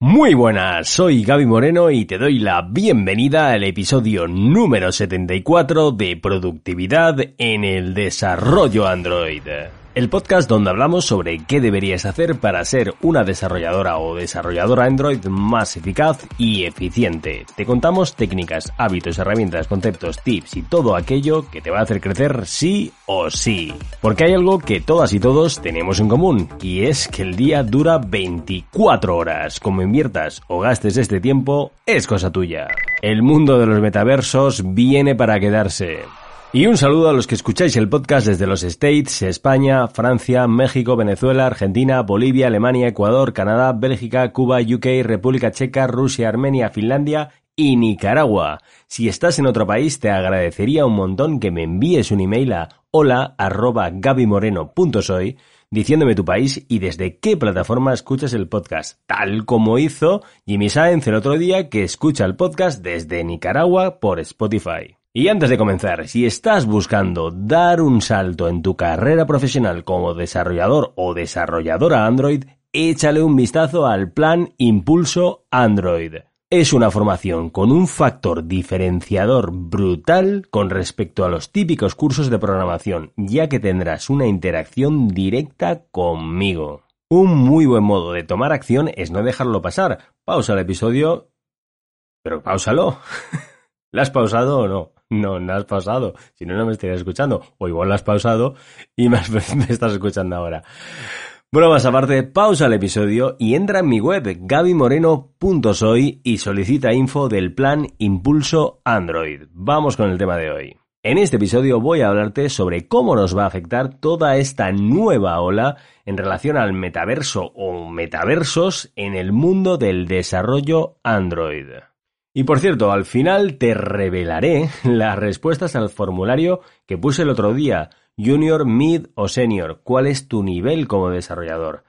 Muy buenas, soy Gaby Moreno y te doy la bienvenida al episodio número 74 de Productividad en el Desarrollo Android. El podcast donde hablamos sobre qué deberías hacer para ser una desarrolladora o desarrolladora Android más eficaz y eficiente. Te contamos técnicas, hábitos, herramientas, conceptos, tips y todo aquello que te va a hacer crecer sí o sí. Porque hay algo que todas y todos tenemos en común y es que el día dura 24 horas. Como inviertas o gastes este tiempo, es cosa tuya. El mundo de los metaversos viene para quedarse. Y un saludo a los que escucháis el podcast desde los States, España, Francia, México, Venezuela, Argentina, Bolivia, Alemania, Ecuador, Canadá, Bélgica, Cuba, UK, República Checa, Rusia, Armenia, Finlandia y Nicaragua. Si estás en otro país, te agradecería un montón que me envíes un email a hola diciéndome tu país y desde qué plataforma escuchas el podcast, tal como hizo Jimmy Sáenz el otro día que escucha el podcast desde Nicaragua por Spotify. Y antes de comenzar, si estás buscando dar un salto en tu carrera profesional como desarrollador o desarrolladora Android, échale un vistazo al plan Impulso Android. Es una formación con un factor diferenciador brutal con respecto a los típicos cursos de programación, ya que tendrás una interacción directa conmigo. Un muy buen modo de tomar acción es no dejarlo pasar. Pausa el episodio, pero pausalo. ¿La has pausado o no? No, no has pausado. Si no, no me estarías escuchando. O igual lo has pausado y me, estás escuchando ahora. Bueno, más aparte, pausa el episodio y entra en mi web gabimoreno.soy y solicita info del plan Impulso Android. Vamos con el tema de hoy. En este episodio voy a hablarte sobre cómo nos va a afectar toda esta nueva ola en relación al metaverso o metaversos en el mundo del desarrollo Android. Y por cierto, al final te revelaré las respuestas al formulario que puse el otro día, Junior, Mid o Senior, cuál es tu nivel como desarrollador.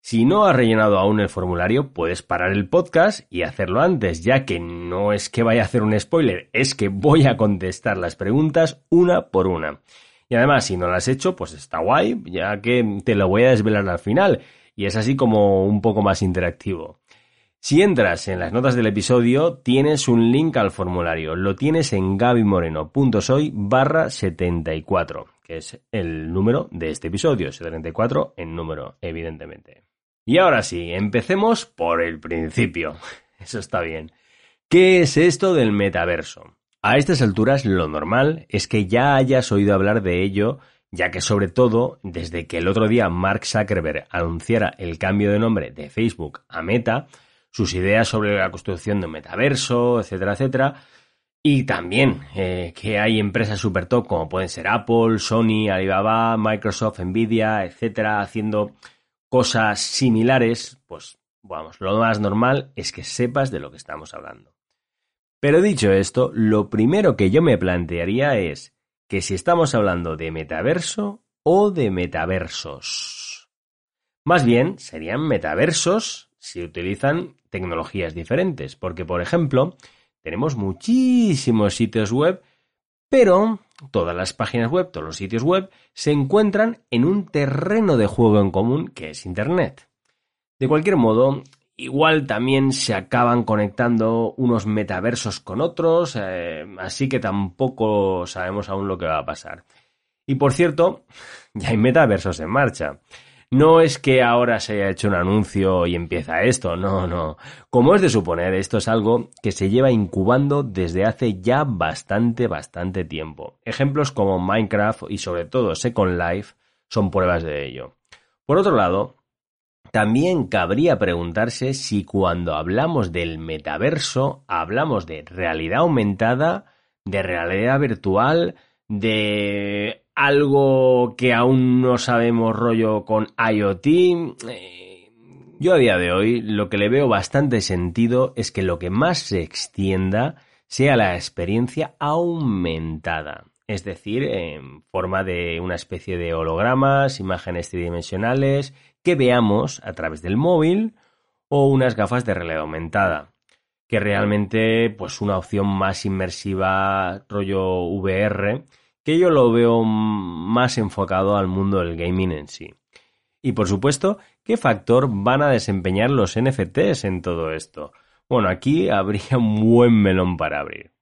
Si no has rellenado aún el formulario, puedes parar el podcast y hacerlo antes, ya que no es que vaya a hacer un spoiler, es que voy a contestar las preguntas una por una. Y además, si no lo has hecho, pues está guay, ya que te lo voy a desvelar al final, y es así como un poco más interactivo. Si entras en las notas del episodio, tienes un link al formulario. Lo tienes en gabimoreno.soy barra 74, que es el número de este episodio, 74 en número, evidentemente. Y ahora sí, empecemos por el principio. Eso está bien. ¿Qué es esto del metaverso? A estas alturas lo normal es que ya hayas oído hablar de ello, ya que sobre todo desde que el otro día Mark Zuckerberg anunciara el cambio de nombre de Facebook a Meta, sus ideas sobre la construcción de un metaverso, etcétera, etcétera. Y también eh, que hay empresas super top como pueden ser Apple, Sony, Alibaba, Microsoft, Nvidia, etcétera, haciendo cosas similares, pues vamos, lo más normal es que sepas de lo que estamos hablando. Pero dicho esto, lo primero que yo me plantearía es que si estamos hablando de metaverso o de metaversos. Más bien, serían metaversos si utilizan tecnologías diferentes, porque por ejemplo, tenemos muchísimos sitios web, pero todas las páginas web, todos los sitios web se encuentran en un terreno de juego en común que es Internet. De cualquier modo, igual también se acaban conectando unos metaversos con otros, eh, así que tampoco sabemos aún lo que va a pasar. Y por cierto, ya hay metaversos en marcha. No es que ahora se haya hecho un anuncio y empieza esto, no, no. Como es de suponer, esto es algo que se lleva incubando desde hace ya bastante, bastante tiempo. Ejemplos como Minecraft y sobre todo Second Life son pruebas de ello. Por otro lado, también cabría preguntarse si cuando hablamos del metaverso hablamos de realidad aumentada, de realidad virtual, de algo que aún no sabemos rollo con IoT. Eh, yo a día de hoy lo que le veo bastante sentido es que lo que más se extienda sea la experiencia aumentada. Es decir, en forma de una especie de hologramas, imágenes tridimensionales que veamos a través del móvil o unas gafas de realidad aumentada que realmente pues una opción más inmersiva rollo VR que yo lo veo más enfocado al mundo del gaming en sí. Y por supuesto, ¿qué factor van a desempeñar los NFTs en todo esto? Bueno, aquí habría un buen melón para abrir.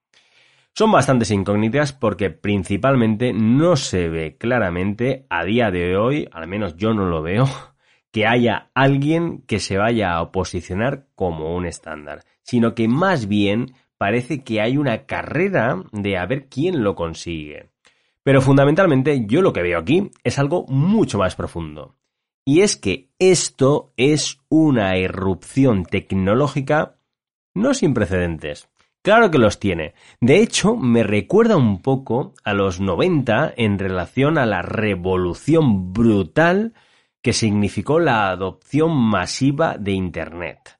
Son bastantes incógnitas porque principalmente no se ve claramente a día de hoy, al menos yo no lo veo, que haya alguien que se vaya a posicionar como un estándar, sino que más bien parece que hay una carrera de a ver quién lo consigue. Pero fundamentalmente yo lo que veo aquí es algo mucho más profundo. Y es que esto es una irrupción tecnológica no sin precedentes. Claro que los tiene. De hecho, me recuerda un poco a los 90 en relación a la revolución brutal que significó la adopción masiva de Internet.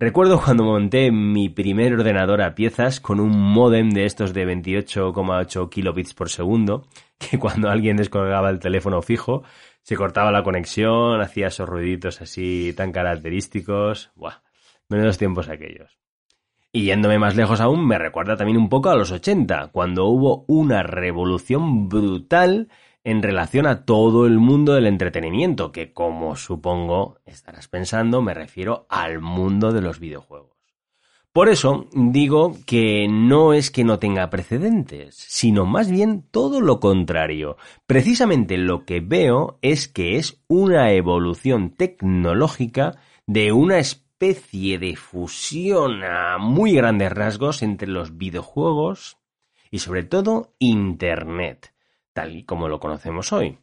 Recuerdo cuando monté mi primer ordenador a piezas con un modem de estos de 28,8 kilobits por segundo, que cuando alguien descolgaba el teléfono fijo, se cortaba la conexión, hacía esos ruiditos así tan característicos. Buah, menudos tiempos aquellos. Y yéndome más lejos aún, me recuerda también un poco a los 80, cuando hubo una revolución brutal en relación a todo el mundo del entretenimiento, que como supongo estarás pensando, me refiero al mundo de los videojuegos. Por eso digo que no es que no tenga precedentes, sino más bien todo lo contrario. Precisamente lo que veo es que es una evolución tecnológica de una especie de fusión a muy grandes rasgos entre los videojuegos y sobre todo Internet, tal y como lo conocemos hoy.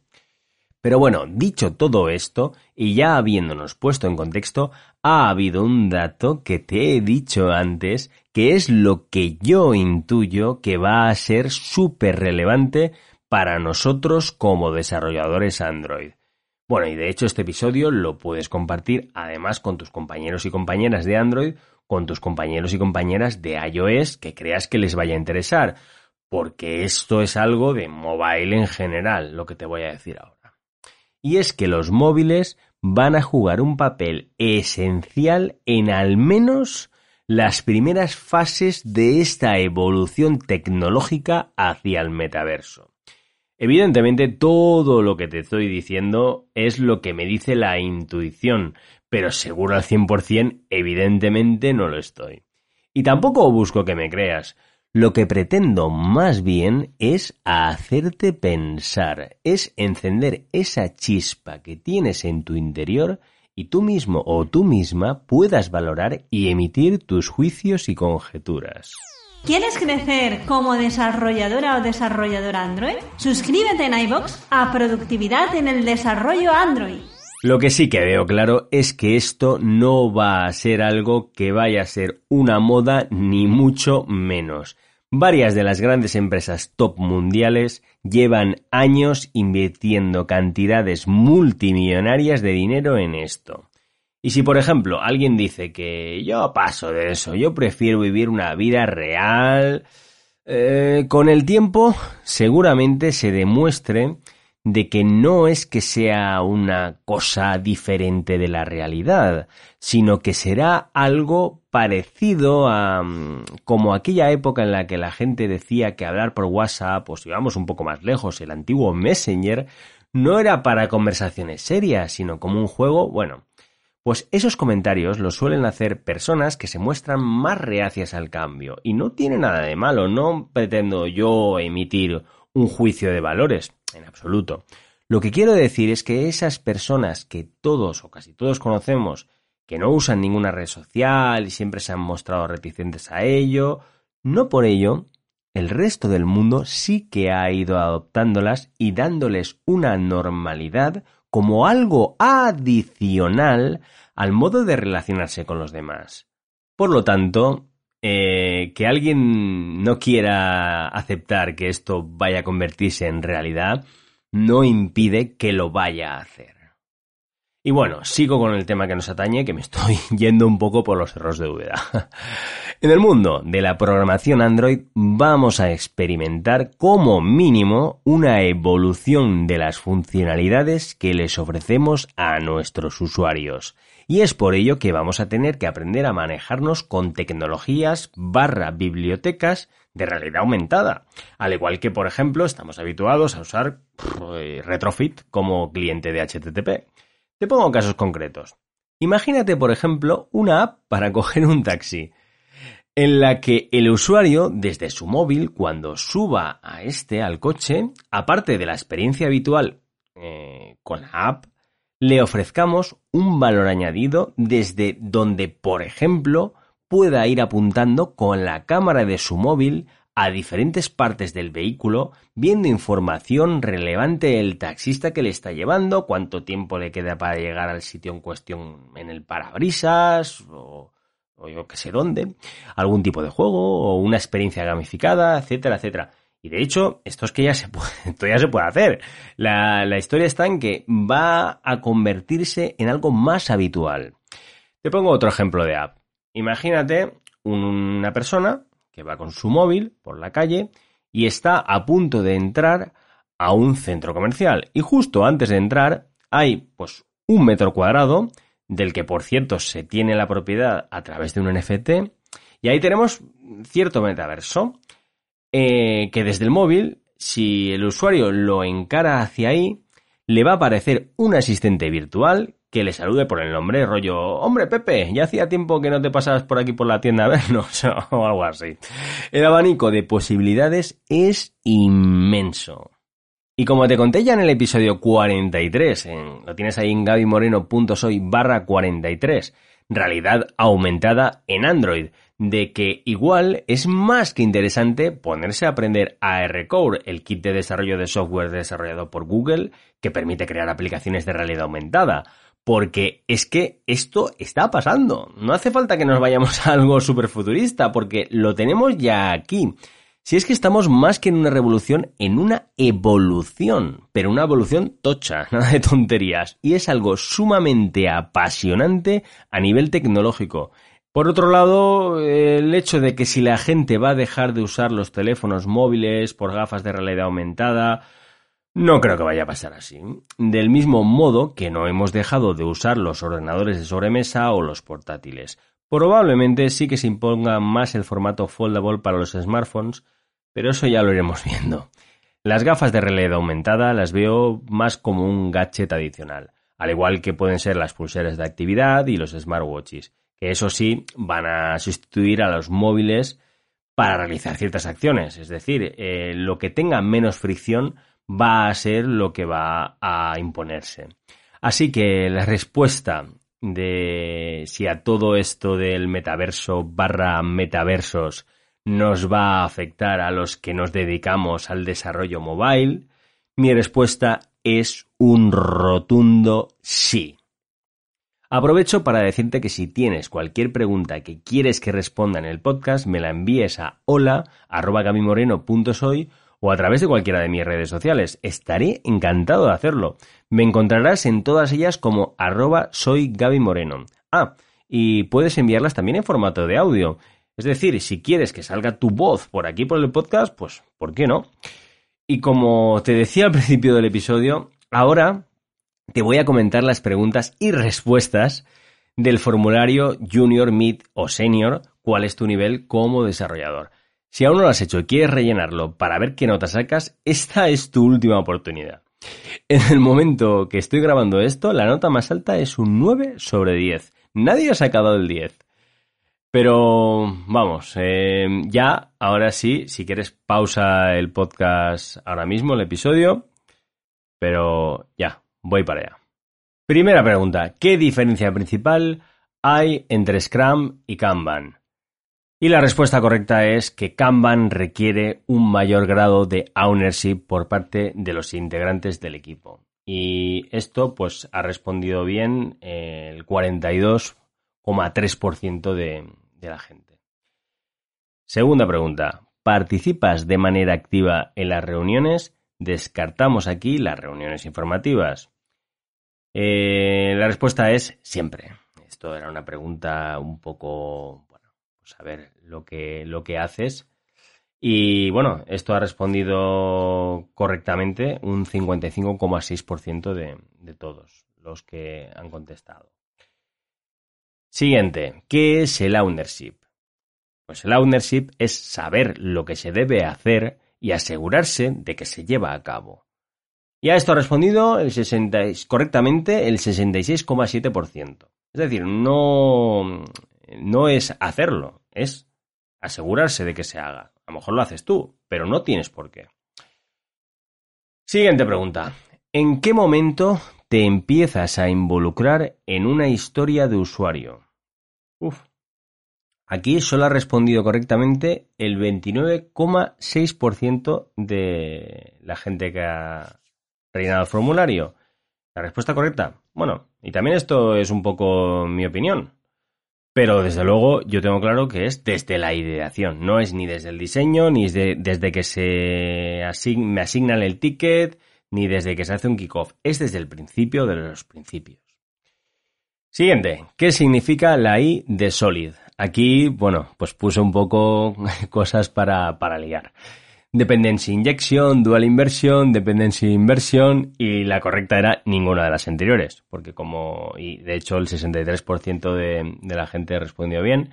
Pero bueno, dicho todo esto, y ya habiéndonos puesto en contexto, ha habido un dato que te he dicho antes, que es lo que yo intuyo que va a ser súper relevante para nosotros como desarrolladores Android. Bueno, y de hecho este episodio lo puedes compartir además con tus compañeros y compañeras de Android, con tus compañeros y compañeras de iOS que creas que les vaya a interesar, porque esto es algo de mobile en general, lo que te voy a decir ahora. Y es que los móviles van a jugar un papel esencial en al menos las primeras fases de esta evolución tecnológica hacia el metaverso. Evidentemente todo lo que te estoy diciendo es lo que me dice la intuición, pero seguro al 100% evidentemente no lo estoy. Y tampoco busco que me creas. Lo que pretendo más bien es hacerte pensar, es encender esa chispa que tienes en tu interior y tú mismo o tú misma puedas valorar y emitir tus juicios y conjeturas. ¿Quieres crecer como desarrolladora o desarrollador Android? Suscríbete en iBox a Productividad en el Desarrollo Android. Lo que sí que veo claro es que esto no va a ser algo que vaya a ser una moda ni mucho menos. Varias de las grandes empresas top mundiales llevan años invirtiendo cantidades multimillonarias de dinero en esto. Y si, por ejemplo, alguien dice que yo paso de eso, yo prefiero vivir una vida real, eh, con el tiempo seguramente se demuestre de que no es que sea una cosa diferente de la realidad, sino que será algo parecido a mm, como aquella época en la que la gente decía que hablar por WhatsApp, o si vamos un poco más lejos, el antiguo Messenger, no era para conversaciones serias, sino como un juego, bueno, pues esos comentarios los suelen hacer personas que se muestran más reacias al cambio. Y no tiene nada de malo, no pretendo yo emitir un juicio de valores, en absoluto. Lo que quiero decir es que esas personas que todos o casi todos conocemos, que no usan ninguna red social y siempre se han mostrado reticentes a ello, no por ello, el resto del mundo sí que ha ido adoptándolas y dándoles una normalidad como algo adicional al modo de relacionarse con los demás. Por lo tanto, eh, que alguien no quiera aceptar que esto vaya a convertirse en realidad no impide que lo vaya a hacer. Y bueno, sigo con el tema que nos atañe, que me estoy yendo un poco por los cerros de Úbeda. En el mundo de la programación Android vamos a experimentar como mínimo una evolución de las funcionalidades que les ofrecemos a nuestros usuarios. Y es por ello que vamos a tener que aprender a manejarnos con tecnologías barra bibliotecas de realidad aumentada. Al igual que, por ejemplo, estamos habituados a usar eh, Retrofit como cliente de HTTP. Te pongo casos concretos. Imagínate, por ejemplo, una app para coger un taxi, en la que el usuario, desde su móvil, cuando suba a este al coche, aparte de la experiencia habitual eh, con la app, le ofrezcamos un valor añadido desde donde, por ejemplo, pueda ir apuntando con la cámara de su móvil a diferentes partes del vehículo, viendo información relevante del taxista que le está llevando, cuánto tiempo le queda para llegar al sitio en cuestión en el parabrisas o, yo que sé dónde, algún tipo de juego o una experiencia gamificada, etcétera, etcétera. Y de hecho, esto es que ya se puede, esto ya se puede hacer. La, la historia está en que va a convertirse en algo más habitual. Te pongo otro ejemplo de app. Imagínate una persona que va con su móvil por la calle y está a punto de entrar a un centro comercial. Y justo antes de entrar hay pues un metro cuadrado, del que por cierto se tiene la propiedad a través de un NFT, y ahí tenemos cierto metaverso, eh, que desde el móvil, si el usuario lo encara hacia ahí, le va a aparecer un asistente virtual que le salude por el nombre, rollo, hombre Pepe, ya hacía tiempo que no te pasabas por aquí por la tienda a vernos o algo así. El abanico de posibilidades es inmenso. Y como te conté ya en el episodio 43, en, lo tienes ahí en gabimoreno.soy barra 43, realidad aumentada en Android, de que igual es más que interesante ponerse a aprender ARCore, el kit de desarrollo de software desarrollado por Google, que permite crear aplicaciones de realidad aumentada, porque es que esto está pasando. No hace falta que nos vayamos a algo súper futurista, porque lo tenemos ya aquí. Si es que estamos más que en una revolución, en una evolución, pero una evolución tocha, nada de tonterías, y es algo sumamente apasionante a nivel tecnológico. Por otro lado, el hecho de que si la gente va a dejar de usar los teléfonos móviles por gafas de realidad aumentada, no creo que vaya a pasar así. Del mismo modo que no hemos dejado de usar los ordenadores de sobremesa o los portátiles. Probablemente sí que se imponga más el formato foldable para los smartphones, pero eso ya lo iremos viendo. Las gafas de realidad aumentada las veo más como un gadget adicional, al igual que pueden ser las pulseras de actividad y los smartwatches, que eso sí van a sustituir a los móviles para realizar ciertas acciones, es decir, eh, lo que tenga menos fricción va a ser lo que va a imponerse. Así que la respuesta de si a todo esto del metaverso barra metaversos nos va a afectar a los que nos dedicamos al desarrollo mobile, mi respuesta es un rotundo sí. Aprovecho para decirte que si tienes cualquier pregunta que quieres que responda en el podcast, me la envíes a hola.gabimoreno.soy o a través de cualquiera de mis redes sociales. Estaré encantado de hacerlo. Me encontrarás en todas ellas como arroba soy. Ah, y puedes enviarlas también en formato de audio. Es decir, si quieres que salga tu voz por aquí por el podcast, pues ¿por qué no? Y como te decía al principio del episodio, ahora te voy a comentar las preguntas y respuestas del formulario Junior, Mid o Senior, cuál es tu nivel como desarrollador. Si aún no lo has hecho y quieres rellenarlo para ver qué nota sacas, esta es tu última oportunidad. En el momento que estoy grabando esto, la nota más alta es un 9 sobre 10. Nadie ha sacado el 10. Pero vamos, eh, ya, ahora sí, si quieres pausa el podcast ahora mismo, el episodio. Pero ya, voy para allá. Primera pregunta, ¿qué diferencia principal hay entre Scrum y Kanban? Y la respuesta correcta es que Kanban requiere un mayor grado de ownership por parte de los integrantes del equipo. Y esto pues ha respondido bien el 42,3% de, de la gente. Segunda pregunta. ¿Participas de manera activa en las reuniones? Descartamos aquí las reuniones informativas. Eh, la respuesta es siempre. Esto era una pregunta un poco saber lo que, lo que haces. Y bueno, esto ha respondido correctamente un 55,6% de, de todos los que han contestado. Siguiente, ¿qué es el ownership? Pues el ownership es saber lo que se debe hacer y asegurarse de que se lleva a cabo. Y a esto ha respondido el 60, correctamente el 66,7%. Es decir, no, no es hacerlo, es asegurarse de que se haga. A lo mejor lo haces tú, pero no tienes por qué. Siguiente pregunta. ¿En qué momento te empiezas a involucrar en una historia de usuario? Uf. Aquí solo ha respondido correctamente el 29,6% de la gente que ha rellenado el formulario. La respuesta correcta. Bueno, y también esto es un poco mi opinión. Pero desde luego yo tengo claro que es desde la ideación, no es ni desde el diseño, ni desde que se me asignan el ticket, ni desde que se hace un kickoff, es desde el principio de los principios. Siguiente, ¿qué significa la I de Solid? Aquí, bueno, pues puse un poco cosas para, para liar. Dependency Injection, Dual Inversion, Dependency Inversion y la correcta era ninguna de las anteriores, porque como, y de hecho el 63% de, de la gente respondió bien,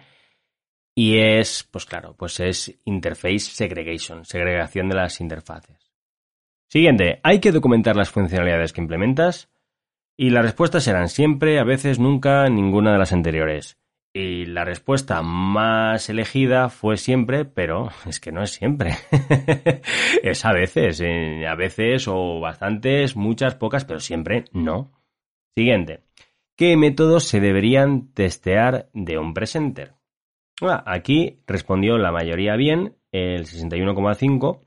y es, pues claro, pues es Interface Segregation, segregación de las interfaces. Siguiente, hay que documentar las funcionalidades que implementas y las respuestas serán siempre, a veces, nunca, ninguna de las anteriores. Y la respuesta más elegida fue siempre, pero es que no es siempre. es a veces, eh, a veces o bastantes, muchas, pocas, pero siempre no. Siguiente. ¿Qué métodos se deberían testear de un presenter? Ah, aquí respondió la mayoría bien, el 61,5,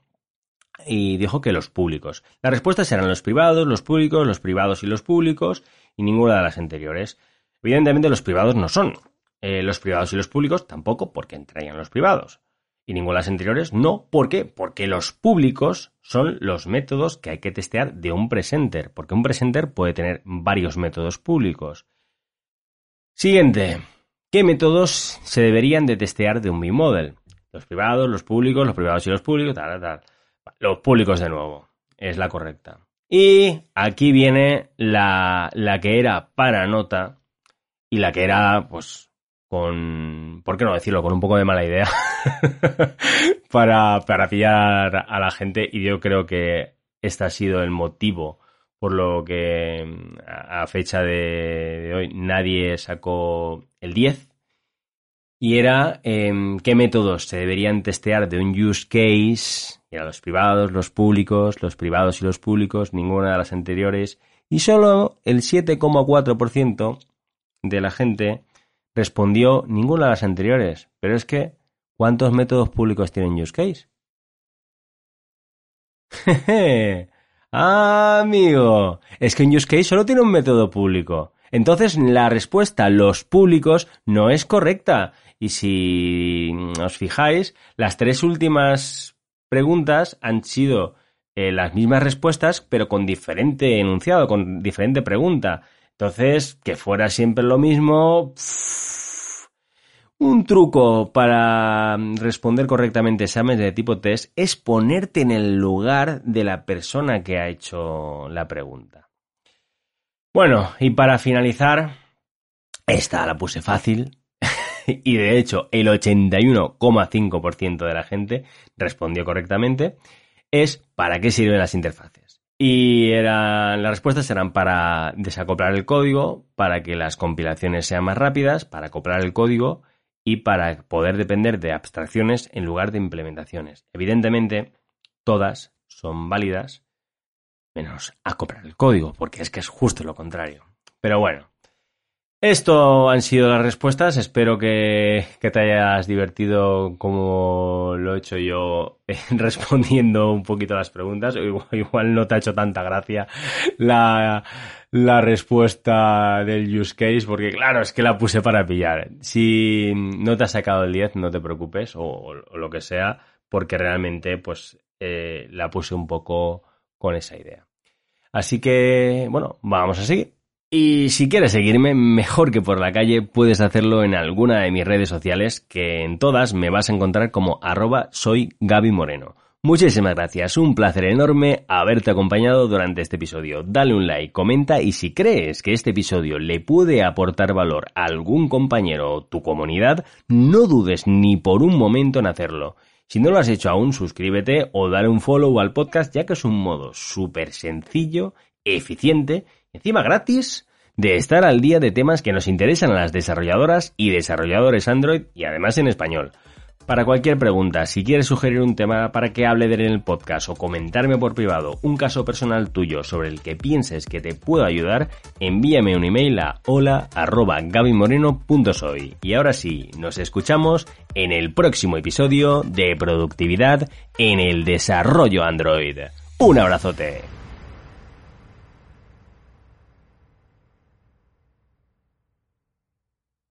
y dijo que los públicos. Las respuestas eran los privados, los públicos, los privados y los públicos, y ninguna de las anteriores. Evidentemente los privados no son. Eh, los privados y los públicos tampoco, porque entrarían los privados. Y ninguna de las anteriores no. ¿Por qué? Porque los públicos son los métodos que hay que testear de un presenter, porque un presenter puede tener varios métodos públicos. Siguiente. ¿Qué métodos se deberían de testear de un B-Model? Los privados, los públicos, los privados y los públicos, tal, tal. Los públicos de nuevo. Es la correcta. Y aquí viene la, la que era para nota y la que era, pues, con, ¿por qué no decirlo? Con un poco de mala idea para, para pillar a la gente y yo creo que este ha sido el motivo por lo que a fecha de, hoy nadie sacó el 10 y era em, qué métodos se deberían testear de un use case, y los privados, los públicos, los privados y los públicos, ninguna de las anteriores, y solo el 7,4% de la gente respondió ninguna de las anteriores. Pero es que, ¿cuántos métodos públicos tienen use case? ah, amigo, es que un use case solo tiene un método público. Entonces la respuesta los públicos no es correcta. Y si os fijáis, las tres últimas preguntas han sido eh, las mismas respuestas, pero con diferente enunciado, con diferente pregunta. Entonces, que fuera siempre lo mismo. Un truco para responder correctamente exámenes de tipo test es ponerte en el lugar de la persona que ha hecho la pregunta. Bueno, y para finalizar, esta la puse fácil. y de hecho, el 81,5% de la gente respondió correctamente. Es ¿para qué sirven las interfaces? Y las respuestas eran para desacoplar el código, para que las compilaciones sean más rápidas, para acoplar el código y para poder depender de abstracciones en lugar de implementaciones. Evidentemente, todas son válidas, menos acoplar el código, porque es que es justo lo contrario. Pero bueno, esto han sido las respuestas. Espero que, te hayas divertido como lo he hecho yo respondiendo un poquito a las preguntas. Igual, no te ha hecho tanta gracia la, respuesta del use case, porque claro, es que la puse para pillar. Si no te has sacado el 10, no te preocupes, o, lo que sea, porque realmente pues eh, la puse un poco con esa idea. Así que, bueno, vamos a seguir. Y si quieres seguirme, mejor que por la calle, puedes hacerlo en alguna de mis redes sociales, que en todas me vas a encontrar como arroba soy Gaby Moreno. Muchísimas gracias, un placer enorme haberte acompañado durante este episodio. Dale un like, comenta y si crees que este episodio le puede aportar valor a algún compañero o tu comunidad, no dudes ni por un momento en hacerlo. Si no lo has hecho aún, suscríbete o dale un follow al podcast ya que es un modo súper sencillo, eficiente, encima gratis, de estar al día de temas que nos interesan a las desarrolladoras y desarrolladores Android y además en español. Para cualquier pregunta, si quieres sugerir un tema para que hable de él en el podcast o comentarme por privado un caso personal tuyo sobre el que pienses que te puedo ayudar, envíame un email a hola@gabimoreno.soy. Y ahora sí, nos escuchamos en el próximo episodio de Productividad en el Desarrollo Android. Un abrazote.